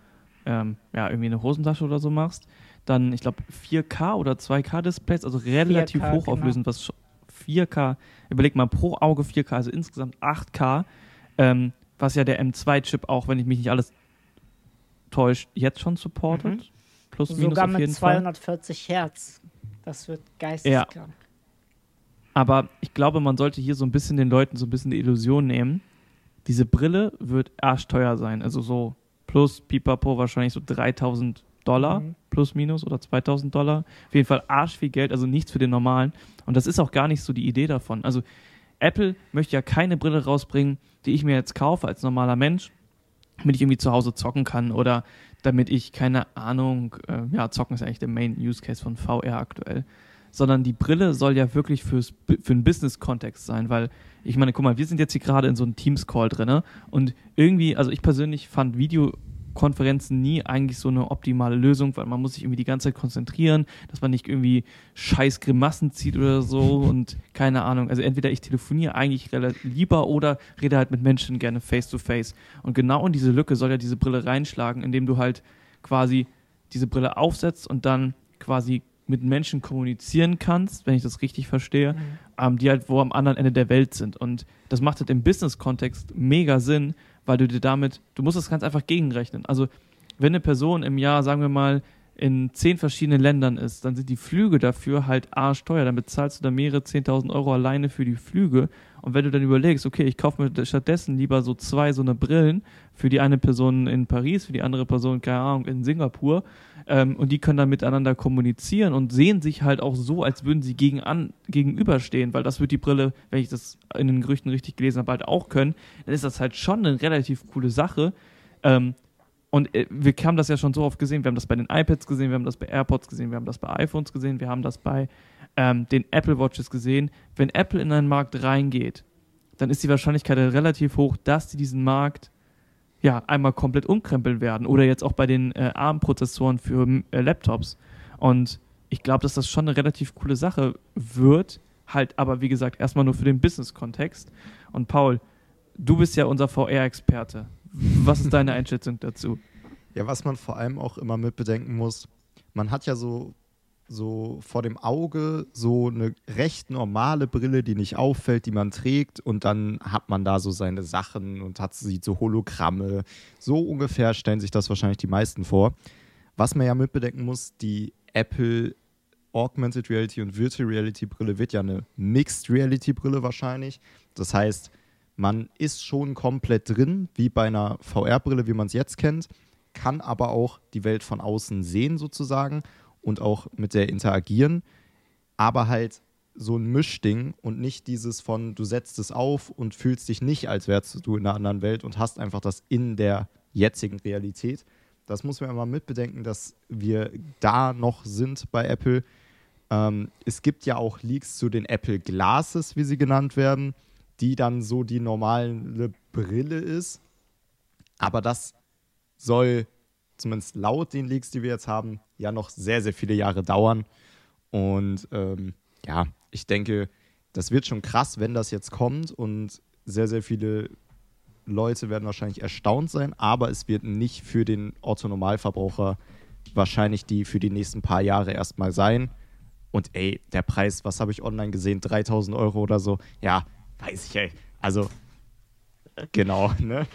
ähm, ja, irgendwie eine Hosentasche oder so machst. Dann, ich glaube, 4K oder 2K-Displays, also relativ 4K, hochauflösend, was sch- 4K, überleg mal, pro Auge 4K, also insgesamt 8K, ähm, was ja der M2-Chip auch, wenn ich mich nicht alles täuscht, jetzt schon supportet. Mhm. Plus, minus Sogar auf mit jeden Fall. 240 Hertz. Das wird geisteskrank. Aber ich glaube, man sollte hier so ein bisschen den Leuten so ein bisschen die Illusion nehmen. Diese Brille wird arschteuer sein. Also so plus pipapo wahrscheinlich so 3000 Dollar Mhm. plus minus oder 2000 Dollar. Auf jeden Fall arsch viel Geld, also nichts für den normalen. Und das ist auch gar nicht so die Idee davon. Also Apple möchte ja keine Brille rausbringen, die ich mir jetzt kaufe als normaler Mensch, damit ich irgendwie zu Hause zocken kann oder damit ich, keine Ahnung, äh, ja, zocken ist eigentlich der Main Use Case von VR aktuell. Sondern die Brille soll ja wirklich fürs, für einen Business-Kontext sein, weil ich meine, guck mal, wir sind jetzt hier gerade in so einem Teams-Call drin und irgendwie, also ich persönlich fand Videokonferenzen nie eigentlich so eine optimale Lösung, weil man muss sich irgendwie die ganze Zeit konzentrieren, dass man nicht irgendwie scheiß Grimassen zieht oder so und keine Ahnung. Also entweder ich telefoniere eigentlich lieber oder rede halt mit Menschen gerne face-to-face. Und genau in diese Lücke soll ja diese Brille reinschlagen, indem du halt quasi diese Brille aufsetzt und dann quasi mit Menschen kommunizieren kannst, wenn ich das richtig verstehe, ähm, die halt wo am anderen Ende der Welt sind. Und das macht halt im Business-Kontext mega Sinn, weil du dir damit, du musst das ganz einfach gegenrechnen. Also wenn eine Person im Jahr, sagen wir mal, in zehn verschiedenen Ländern ist, dann sind die Flüge dafür halt arschteuer. Dann bezahlst du da mehrere 10.000 Euro alleine für die Flüge. Und wenn du dann überlegst, okay, ich kaufe mir stattdessen lieber so zwei so eine Brillen für die eine Person in Paris, für die andere Person, keine Ahnung, in Singapur, ähm, und die können dann miteinander kommunizieren und sehen sich halt auch so, als würden sie gegen an, gegenüberstehen, weil das wird die Brille, wenn ich das in den Gerüchten richtig gelesen habe, halt auch können, dann ist das halt schon eine relativ coole Sache. Ähm, und äh, wir haben das ja schon so oft gesehen. Wir haben das bei den iPads gesehen, wir haben das bei AirPods gesehen, wir haben das bei iPhones gesehen, wir haben das bei ähm, den Apple Watches gesehen. Wenn Apple in einen Markt reingeht, dann ist die Wahrscheinlichkeit relativ hoch, dass die diesen Markt ja, einmal komplett umkrempeln werden. Oder jetzt auch bei den äh, ARM-Prozessoren für äh, Laptops. Und ich glaube, dass das schon eine relativ coole Sache wird. Halt aber, wie gesagt, erstmal nur für den Business-Kontext. Und Paul, du bist ja unser VR-Experte. Was ist deine Einschätzung dazu? Ja, was man vor allem auch immer mit bedenken muss, man hat ja so, so vor dem Auge so eine recht normale Brille, die nicht auffällt, die man trägt und dann hat man da so seine Sachen und hat sieht so Hologramme. So ungefähr stellen sich das wahrscheinlich die meisten vor. Was man ja mit bedenken muss, die Apple Augmented Reality und Virtual Reality Brille wird ja eine Mixed Reality Brille wahrscheinlich. Das heißt, man ist schon komplett drin, wie bei einer VR-Brille, wie man es jetzt kennt, kann aber auch die Welt von außen sehen sozusagen und auch mit der interagieren, aber halt so ein Mischding und nicht dieses von, du setzt es auf und fühlst dich nicht, als wärst du in einer anderen Welt und hast einfach das in der jetzigen Realität. Das muss man immer mitbedenken, dass wir da noch sind bei Apple. Ähm, es gibt ja auch Leaks zu den Apple Glasses, wie sie genannt werden, die dann so die normale Brille ist. Aber das soll zumindest laut den Leaks, die wir jetzt haben, ja noch sehr, sehr viele Jahre dauern. Und ähm, ja, ich denke, das wird schon krass, wenn das jetzt kommt und sehr, sehr viele Leute werden wahrscheinlich erstaunt sein, aber es wird nicht für den Otto-Normalverbraucher wahrscheinlich die für die nächsten paar Jahre erstmal sein. Und ey, der Preis, was habe ich online gesehen? 3000 Euro oder so. Ja, weiß ich, ey. Also, genau, ne?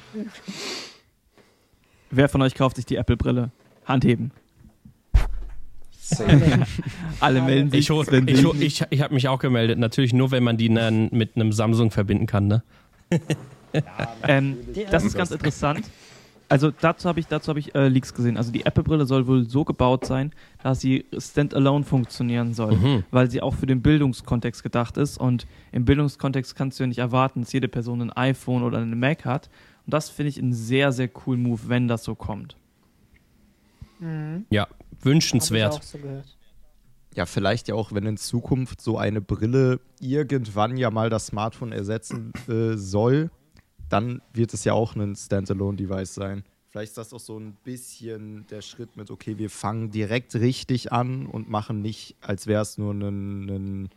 Wer von euch kauft sich die Apple-Brille? Handheben. Alle melden sich. Ich, hol, ich, hol, ich, ich habe mich auch gemeldet. Natürlich nur, wenn man die dann mit einem Samsung verbinden kann, ne? Ähm, das ist ganz interessant. Also dazu habe ich, dazu hab ich äh, Leaks gesehen. Also die Apple-Brille soll wohl so gebaut sein, dass sie standalone funktionieren soll, Mhm. weil sie auch für den Bildungskontext gedacht ist. Und im Bildungskontext kannst du ja nicht erwarten, dass jede Person ein iPhone oder eine Mac hat. Und das finde ich einen sehr, sehr coolen Move, wenn das so kommt. Mhm. Ja, wünschenswert. auch so. Ja, vielleicht ja auch, wenn in Zukunft so eine Brille irgendwann ja mal das Smartphone ersetzen äh, soll, dann wird es ja auch ein Standalone-Device sein. Vielleicht ist das auch so ein bisschen der Schritt mit, okay, wir fangen direkt richtig an und machen nicht, als wäre es nur ein, ein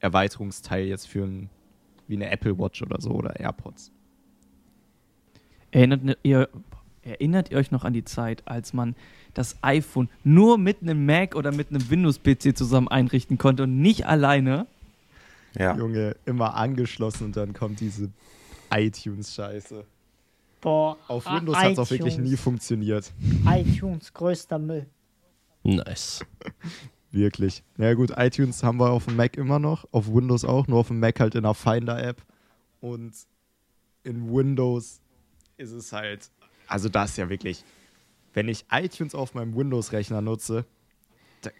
Erweiterungsteil jetzt für ein, wie eine Apple Watch oder so oder AirPods. Erinnert ihr, erinnert ihr euch noch an die Zeit, als man das iPhone nur mit einem Mac oder mit einem Windows-PC zusammen einrichten konnte und nicht alleine? Ja. Junge, immer angeschlossen und dann kommt diese iTunes-Scheiße. Boah, Auf ah, Windows hat es auch wirklich nie funktioniert. iTunes, größter Müll. Nice. Wirklich. Na ja, gut, iTunes haben wir auf dem Mac immer noch, auf Windows auch, nur auf dem Mac halt in der Finder-App. Und in Windows ist es halt, also das ist ja wirklich, wenn ich iTunes auf meinem Windows-Rechner nutze, da,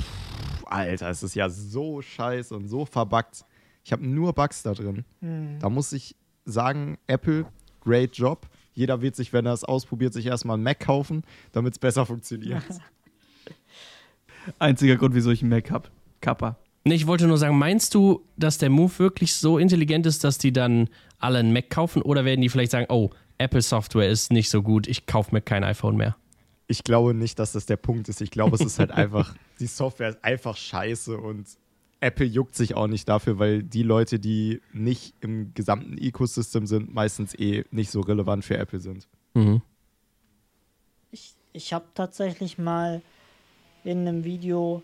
pff, Alter, es ist ja so scheiße und so verbuggt. Ich habe nur Bugs da drin. Hm. Da muss ich sagen, Apple, great job. Jeder wird sich, wenn er es ausprobiert, sich erstmal einen Mac kaufen, damit es besser funktioniert. Einziger Grund, wieso ich einen Mac habe. Kappa. Nee, ich wollte nur sagen, meinst du, dass der Move wirklich so intelligent ist, dass die dann alle einen Mac kaufen? Oder werden die vielleicht sagen, oh, Apple Software ist nicht so gut, ich kaufe mir kein iPhone mehr? ich glaube nicht, dass das der Punkt ist. Ich glaube, es ist halt einfach, die Software ist einfach scheiße und Apple juckt sich auch nicht dafür, weil die Leute, die nicht im gesamten Ecosystem sind, meistens eh nicht so relevant für Apple sind. Mhm. Ich, ich habe tatsächlich mal in einem Video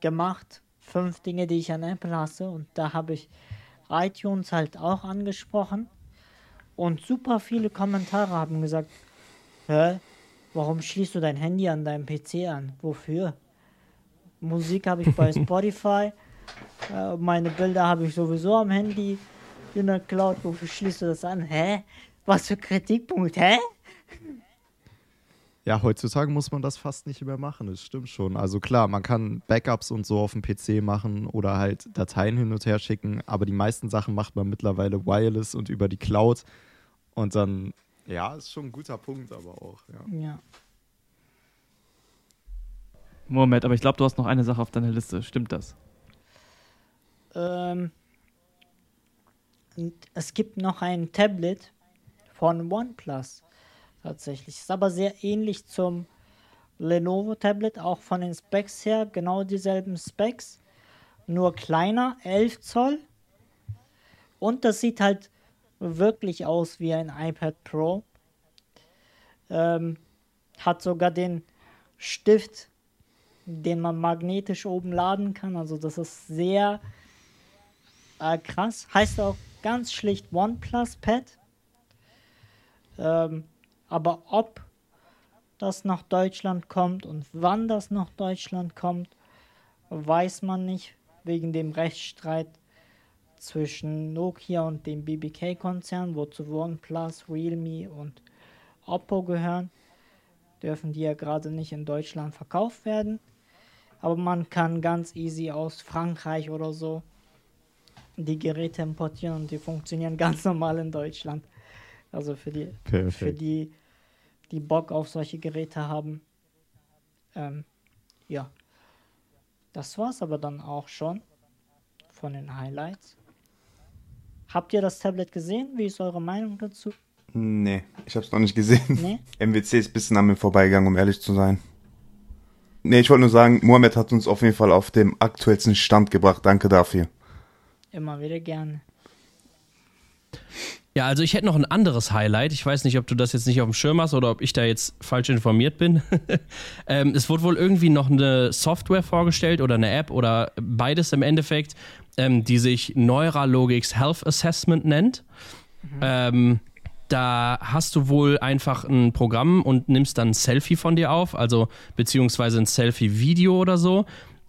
gemacht, fünf Dinge, die ich an Apple hasse. Und da habe ich iTunes halt auch angesprochen. Und super viele Kommentare haben gesagt, hä, warum schließt du dein Handy an deinem PC an? Wofür? Musik habe ich bei Spotify. Äh, meine Bilder habe ich sowieso am Handy in der Cloud. Wofür schließt du das an? Hä? Was für Kritikpunkt? Hä? Ja, heutzutage muss man das fast nicht mehr machen, das stimmt schon. Also klar, man kann Backups und so auf dem PC machen oder halt Dateien hin und her schicken, aber die meisten Sachen macht man mittlerweile wireless und über die Cloud. Und dann, ja, ist schon ein guter Punkt, aber auch, ja. Ja. Moment, aber ich glaube, du hast noch eine Sache auf deiner Liste. Stimmt das? Ähm, es gibt noch ein Tablet von OnePlus. Tatsächlich. Ist aber sehr ähnlich zum Lenovo Tablet, auch von den Specs her, genau dieselben Specs, nur kleiner, 11 Zoll. Und das sieht halt wirklich aus wie ein iPad Pro. Ähm, hat sogar den Stift, den man magnetisch oben laden kann. Also das ist sehr äh, krass. Heißt auch ganz schlicht OnePlus Pad. Ähm, aber ob das nach Deutschland kommt und wann das nach Deutschland kommt, weiß man nicht, wegen dem Rechtsstreit zwischen Nokia und dem BBK-Konzern, wozu OnePlus, Realme und Oppo gehören, dürfen die ja gerade nicht in Deutschland verkauft werden. Aber man kann ganz easy aus Frankreich oder so die Geräte importieren und die funktionieren ganz normal in Deutschland. Also für die, Perfekt. für die, die Bock auf solche Geräte haben. Ähm, ja. Das war's aber dann auch schon von den Highlights. Habt ihr das Tablet gesehen? Wie ist eure Meinung dazu? Nee, ich hab's noch nicht gesehen. Nee? MWC ist ein bisschen an mir vorbeigegangen, um ehrlich zu sein. Nee, ich wollte nur sagen, Mohammed hat uns auf jeden Fall auf dem aktuellsten Stand gebracht. Danke dafür. Immer wieder gerne. Ja, also ich hätte noch ein anderes Highlight. Ich weiß nicht, ob du das jetzt nicht auf dem Schirm hast oder ob ich da jetzt falsch informiert bin. ähm, es wurde wohl irgendwie noch eine Software vorgestellt oder eine App oder beides im Endeffekt, ähm, die sich Neuralogix Health Assessment nennt. Ähm, da hast du wohl einfach ein Programm und nimmst dann ein Selfie von dir auf, also beziehungsweise ein Selfie-Video oder so.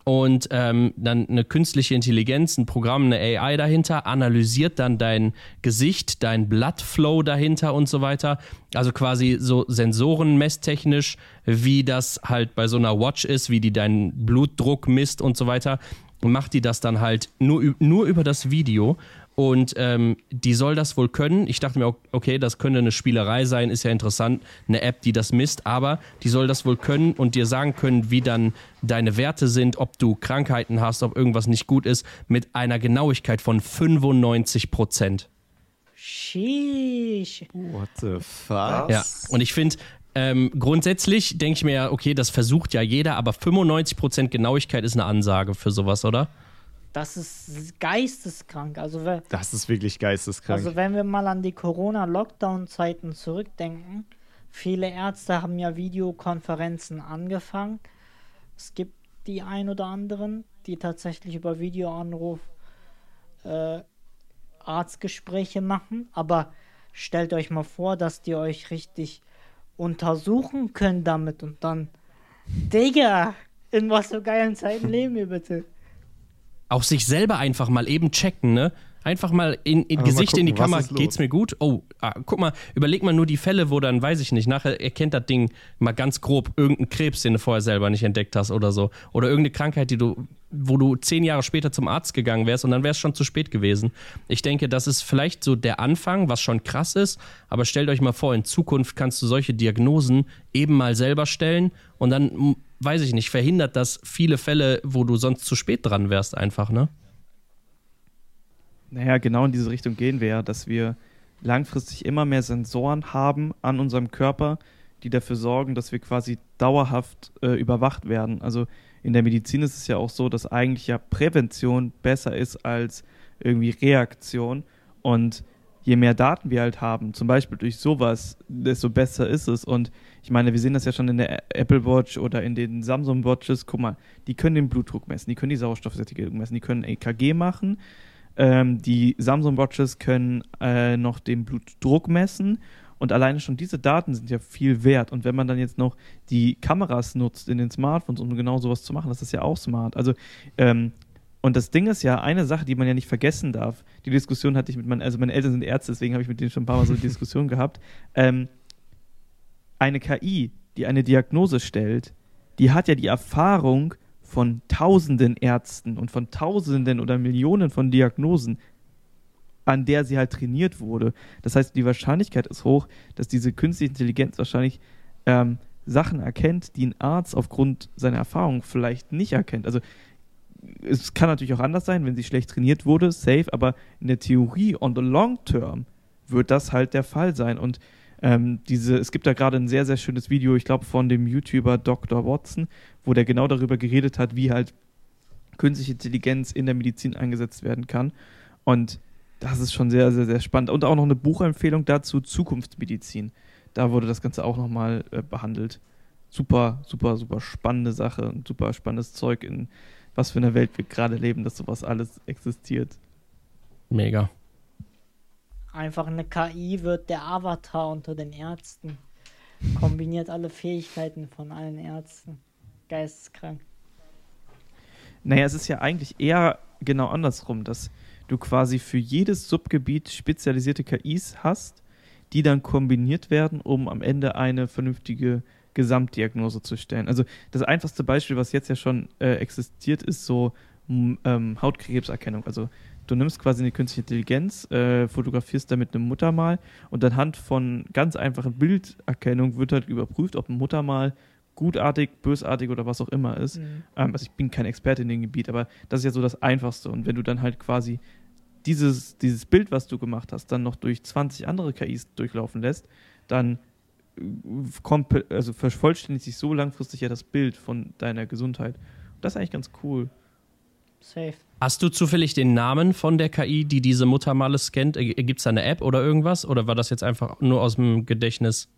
Und ähm, dann eine künstliche Intelligenz, ein Programm, eine AI dahinter, analysiert dann dein Gesicht, dein Bloodflow dahinter und so weiter. Also quasi so sensorenmesstechnisch, wie das halt bei so einer Watch ist, wie die deinen Blutdruck misst und so weiter. Macht die das dann halt nur, nur über das Video. Und ähm, die soll das wohl können. Ich dachte mir, okay, das könnte eine Spielerei sein, ist ja interessant, eine App, die das misst, aber die soll das wohl können und dir sagen können, wie dann deine Werte sind, ob du Krankheiten hast, ob irgendwas nicht gut ist, mit einer Genauigkeit von 95 Prozent. Sheesh. What the fuck? Ja, und ich finde, ähm, grundsätzlich denke ich mir ja, okay, das versucht ja jeder, aber 95 Prozent Genauigkeit ist eine Ansage für sowas, oder? Das ist geisteskrank. Also, Das ist wirklich geisteskrank. also wenn wir mal an die Corona-Lockdown-Zeiten zurückdenken, viele Ärzte haben ja Videokonferenzen angefangen. Es gibt die ein oder anderen, die tatsächlich über Videoanruf äh, Arztgespräche machen. Aber stellt euch mal vor, dass die euch richtig untersuchen können damit und dann, Digga, in was für geilen Zeiten leben wir bitte? Auch sich selber einfach mal eben checken, ne? Einfach mal in, in Aber mal Gesicht in die gucken, Kamera, geht's mir gut? Oh, ah, guck mal, überleg mal nur die Fälle, wo dann, weiß ich nicht, nachher erkennt das Ding mal ganz grob irgendeinen Krebs, den du vorher selber nicht entdeckt hast oder so. Oder irgendeine Krankheit, die du, wo du zehn Jahre später zum Arzt gegangen wärst und dann wäre es schon zu spät gewesen. Ich denke, das ist vielleicht so der Anfang, was schon krass ist, aber stellt euch mal vor, in Zukunft kannst du solche Diagnosen eben mal selber stellen und dann, weiß ich nicht, verhindert das viele Fälle, wo du sonst zu spät dran wärst, einfach, ne? Naja, genau in diese Richtung gehen wir ja, dass wir langfristig immer mehr Sensoren haben an unserem Körper, die dafür sorgen, dass wir quasi dauerhaft äh, überwacht werden. Also in der Medizin ist es ja auch so, dass eigentlich ja Prävention besser ist als irgendwie Reaktion. Und je mehr Daten wir halt haben, zum Beispiel durch sowas, desto besser ist es. Und ich meine, wir sehen das ja schon in der Apple Watch oder in den Samsung Watches. Guck mal, die können den Blutdruck messen, die können die Sauerstoffsättigung messen, die können EKG machen. Ähm, die Samsung Watches können äh, noch den Blutdruck messen. Und alleine schon diese Daten sind ja viel wert. Und wenn man dann jetzt noch die Kameras nutzt in den Smartphones, um genau sowas zu machen, das ist ja auch smart. Also, ähm, und das Ding ist ja eine Sache, die man ja nicht vergessen darf. Die Diskussion hatte ich mit meinen, also meine Eltern sind Ärzte, deswegen habe ich mit denen schon ein paar Mal so eine Diskussion gehabt. Ähm, eine KI, die eine Diagnose stellt, die hat ja die Erfahrung von tausenden Ärzten und von tausenden oder Millionen von Diagnosen, an der sie halt trainiert wurde. Das heißt, die Wahrscheinlichkeit ist hoch, dass diese künstliche Intelligenz wahrscheinlich ähm, Sachen erkennt, die ein Arzt aufgrund seiner Erfahrung vielleicht nicht erkennt. Also es kann natürlich auch anders sein, wenn sie schlecht trainiert wurde, safe, aber in der Theorie on the long term wird das halt der Fall sein. Und Ähm, diese, es gibt da gerade ein sehr, sehr schönes Video, ich glaube, von dem YouTuber Dr. Watson, wo der genau darüber geredet hat, wie halt künstliche Intelligenz in der Medizin eingesetzt werden kann. Und das ist schon sehr, sehr, sehr spannend. Und auch noch eine Buchempfehlung dazu, Zukunftsmedizin. Da wurde das Ganze auch nochmal äh, behandelt. Super, super, super spannende Sache und super spannendes Zeug, in was für einer Welt wir gerade leben, dass sowas alles existiert. Mega. Einfach eine KI wird der Avatar unter den Ärzten. Kombiniert alle Fähigkeiten von allen Ärzten. Geisteskrank. Naja, es ist ja eigentlich eher genau andersrum, dass du quasi für jedes Subgebiet spezialisierte KIs hast, die dann kombiniert werden, um am Ende eine vernünftige Gesamtdiagnose zu stellen. Also das einfachste Beispiel, was jetzt ja schon äh, existiert, ist so ähm, Hautkrebserkennung. Also du nimmst quasi eine künstliche Intelligenz, äh, fotografierst damit eine Muttermal und anhand von ganz einfachen Bilderkennung wird halt überprüft, ob ein Muttermal gutartig, bösartig oder was auch immer ist. Mhm. Ähm, also ich bin kein Experte in dem Gebiet, aber das ist ja so das Einfachste. Und wenn du dann halt quasi dieses, dieses Bild, was du gemacht hast, dann noch durch 20 andere KIs durchlaufen lässt, dann also vervollständigt sich so langfristig ja das Bild von deiner Gesundheit. Und das ist eigentlich ganz cool. Safe. Hast du zufällig den Namen von der KI, die diese Muttermale scannt? Gibt es da eine App oder irgendwas? Oder war das jetzt einfach nur aus dem Gedächtnis?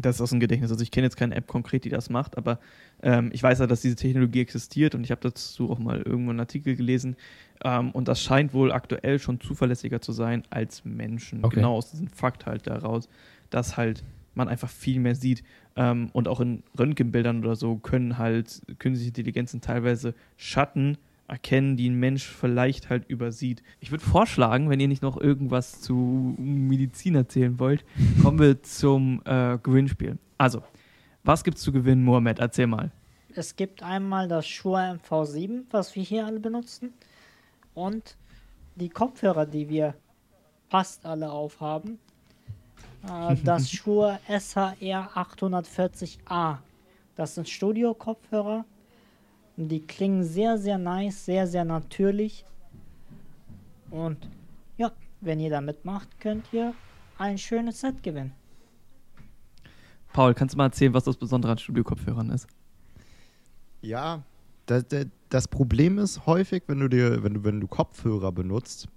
Das ist aus dem Gedächtnis. Also ich kenne jetzt keine App konkret, die das macht, aber ähm, ich weiß ja, dass diese Technologie existiert und ich habe dazu auch mal irgendwo einen Artikel gelesen. Ähm, und das scheint wohl aktuell schon zuverlässiger zu sein als Menschen. Okay. Genau aus diesem Fakt halt daraus, dass halt man einfach viel mehr sieht. Ähm, und auch in Röntgenbildern oder so können halt künstliche Intelligenzen teilweise Schatten erkennen, die ein Mensch vielleicht halt übersieht. Ich würde vorschlagen, wenn ihr nicht noch irgendwas zu Medizin erzählen wollt, kommen wir zum äh, Gewinnspiel. Also, was gibt's zu gewinnen, Mohamed? Erzähl mal. Es gibt einmal das Shure MV7, was wir hier alle benutzen, und die Kopfhörer, die wir fast alle aufhaben. Äh, das Shure SHR 840A. Das sind Studio-Kopfhörer die klingen sehr, sehr nice, sehr, sehr natürlich. Und ja, wenn ihr da mitmacht, könnt ihr ein schönes Set gewinnen. Paul, kannst du mal erzählen, was das Besondere an Studio-Kopfhörern ist? Ja, das, das, Problem ist häufig, wenn du dir, wenn du, wenn du Kopfhörer benutzt,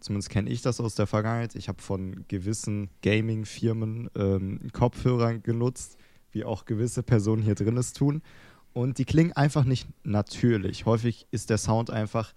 zumindest kenne ich das aus der Vergangenheit, ich habe von gewissen Gaming-Firmen ähm, Kopfhörer genutzt, wie auch gewisse Personen hier drin es tun. Und die klingen einfach nicht natürlich. Häufig ist der Sound einfach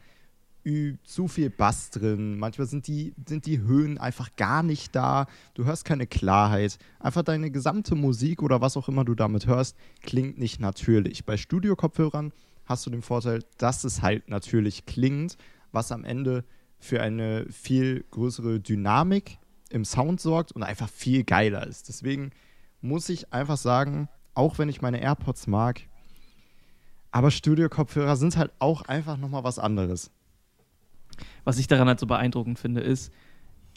zu viel Bass drin. Manchmal sind die, sind die Höhen einfach gar nicht da. Du hörst keine Klarheit. Einfach deine gesamte Musik oder was auch immer du damit hörst, klingt nicht natürlich. Bei Studio-Kopfhörern hast du den Vorteil, dass es halt natürlich klingt, was am Ende für eine viel größere Dynamik im Sound sorgt und einfach viel geiler ist. Deswegen muss ich einfach sagen, auch wenn ich meine AirPods mag, aber Studio-Kopfhörer sind halt auch einfach nochmal was anderes. Was ich daran halt so beeindruckend finde, ist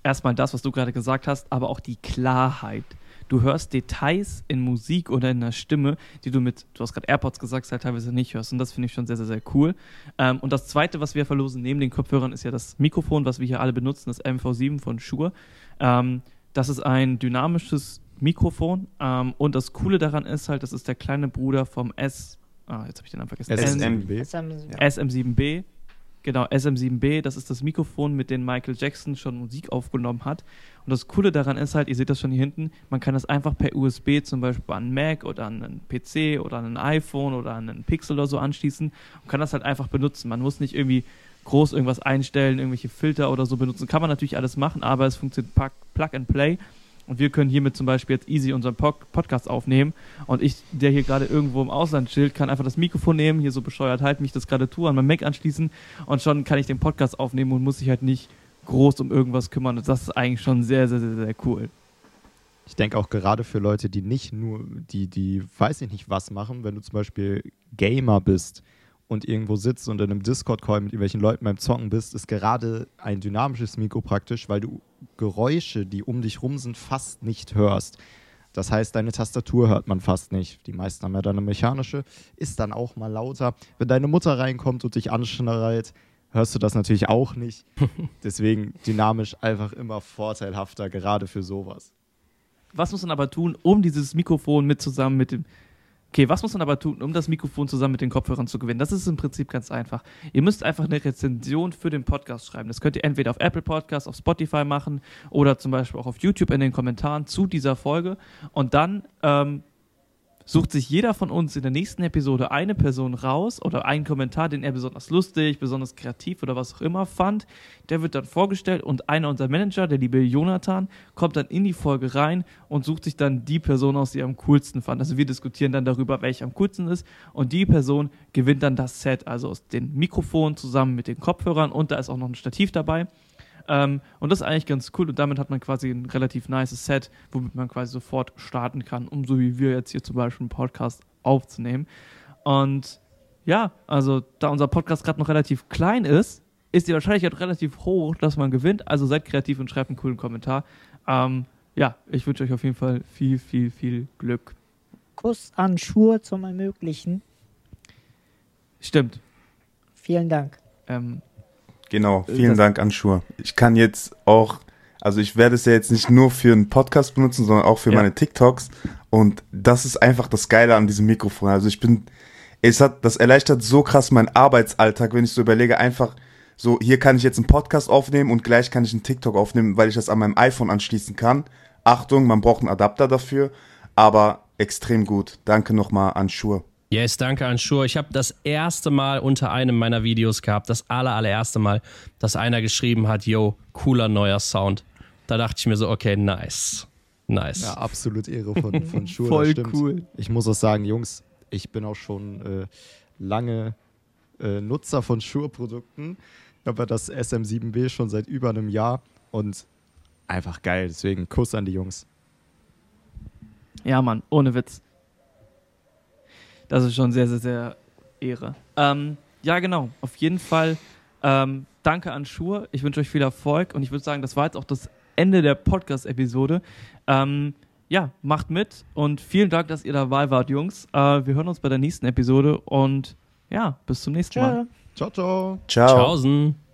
erstmal das, was du gerade gesagt hast, aber auch die Klarheit. Du hörst Details in Musik oder in der Stimme, die du mit, du hast gerade AirPods gesagt, halt teilweise nicht hörst. Und das finde ich schon sehr, sehr, sehr cool. Ähm, und das zweite, was wir verlosen neben den Kopfhörern, ist ja das Mikrofon, was wir hier alle benutzen, das MV7 von Shure. Ähm, das ist ein dynamisches Mikrofon. Ähm, und das Coole daran ist halt, das ist der kleine Bruder vom S ah, jetzt habe ich den Namen vergessen. SM7B. SM7B. Genau, SM7B, das ist das Mikrofon, mit dem Michael Jackson schon Musik aufgenommen hat. Und das Coole daran ist halt, ihr seht das schon hier hinten, man kann das einfach per USB zum Beispiel an einen Mac oder an einen PC oder an ein iPhone oder an einen Pixel oder so anschließen und kann das halt einfach benutzen. Man muss nicht irgendwie groß irgendwas einstellen, irgendwelche Filter oder so benutzen. Kann man natürlich alles machen, aber es funktioniert Plug and Play. Und wir können hiermit zum Beispiel jetzt easy unseren Podcast aufnehmen. Und ich, der hier gerade irgendwo im Ausland chillt, kann einfach das Mikrofon nehmen, hier so bescheuert halten, mich das gerade tue, an meinem Mac anschließen und schon kann ich den Podcast aufnehmen und muss sich halt nicht groß um irgendwas kümmern. Und das ist eigentlich schon sehr, sehr, sehr, sehr cool. Ich denke auch gerade für Leute, die nicht nur, die, die weiß ich nicht was machen, wenn du zum Beispiel Gamer bist und irgendwo sitzt und in einem Discord-Call mit irgendwelchen Leuten beim Zocken bist, ist gerade ein dynamisches Mikro praktisch, weil du Geräusche, die um dich rum sind, fast nicht hörst. Das heißt, deine Tastatur hört man fast nicht. Die meisten haben ja dann eine mechanische, ist dann auch mal lauter. Wenn deine Mutter reinkommt und dich anschnarrt, hörst du das natürlich auch nicht. Deswegen dynamisch einfach immer vorteilhafter, gerade für sowas. was muss man aber tun, um dieses Mikrofon mit zusammen mit dem. Okay, was muss man aber tun, um das Mikrofon zusammen mit den Kopfhörern zu gewinnen? Das ist im Prinzip ganz einfach. Ihr müsst einfach eine Rezension für den Podcast schreiben. Das könnt ihr entweder auf Apple Podcasts, auf Spotify machen oder zum Beispiel auch auf YouTube in den Kommentaren zu dieser Folge. Und dann ähm, sucht sich jeder von uns in der nächsten Episode eine Person raus oder einen Kommentar, den er besonders lustig, besonders kreativ oder was auch immer fand. Der wird dann vorgestellt und einer unserer Manager, der liebe Jonathan, kommt dann in die Folge rein und sucht sich dann die Person aus, die er am coolsten fand. Also wir diskutieren dann darüber, welche am coolsten ist und die Person gewinnt dann das Set, also aus den Mikrofonen zusammen mit den Kopfhörern und da ist auch noch ein Stativ dabei. Ähm, und das ist eigentlich ganz cool und damit hat man quasi ein relativ nices Set, womit man quasi sofort starten kann, um so wie wir jetzt hier zum Beispiel einen Podcast aufzunehmen. Und ja, also da unser Podcast gerade noch relativ klein ist, ist die Wahrscheinlichkeit relativ hoch, dass man gewinnt. Also seid kreativ und schreibt einen coolen Kommentar. Ähm, ja, ich wünsche euch auf jeden Fall viel, viel, viel Glück. Kuss an Schuhe zum Ermöglichen. Stimmt. Vielen Dank. Ähm, Genau, vielen das- Dank, Anschur. Ich kann jetzt auch, also ich werde es ja jetzt nicht nur für einen Podcast benutzen, sondern auch für Ja. meine TikToks. Und das ist einfach das Geile an diesem Mikrofon. Also ich bin, es hat, das erleichtert so krass meinen Arbeitsalltag, wenn ich so überlege, einfach so, hier kann ich jetzt einen Podcast aufnehmen und gleich kann ich einen TikTok aufnehmen, weil ich das an meinem iPhone anschließen kann. Achtung, man braucht einen Adapter dafür, aber extrem gut. Danke nochmal an Schur. Yes, danke an Schur. Ich habe das erste Mal unter einem meiner Videos gehabt, das aller, allererste Mal, dass einer geschrieben hat, yo, cooler neuer Sound. Da dachte ich mir so, okay, nice. Nice. Ja, absolut Ehre von, von Schuhe. Voll cool. Ich muss auch sagen, Jungs, ich bin auch schon äh, lange äh, Nutzer von Shure-Produkten. Ich habe ja das SM7B schon seit über einem Jahr und einfach geil. Deswegen Kuss an die Jungs. Ja, Mann, ohne Witz. Das ist schon sehr, sehr, sehr Ehre. Ähm, ja, genau. Auf jeden Fall ähm, danke an Schur. Ich wünsche euch viel Erfolg und ich würde sagen, das war jetzt auch das Ende der Podcast-Episode. Ähm, ja, macht mit und vielen Dank, dass ihr dabei wart, Jungs. Äh, wir hören uns bei der nächsten Episode und ja, bis zum nächsten Mal. Tschö. Ciao, ciao. Ciao. Tschaußen.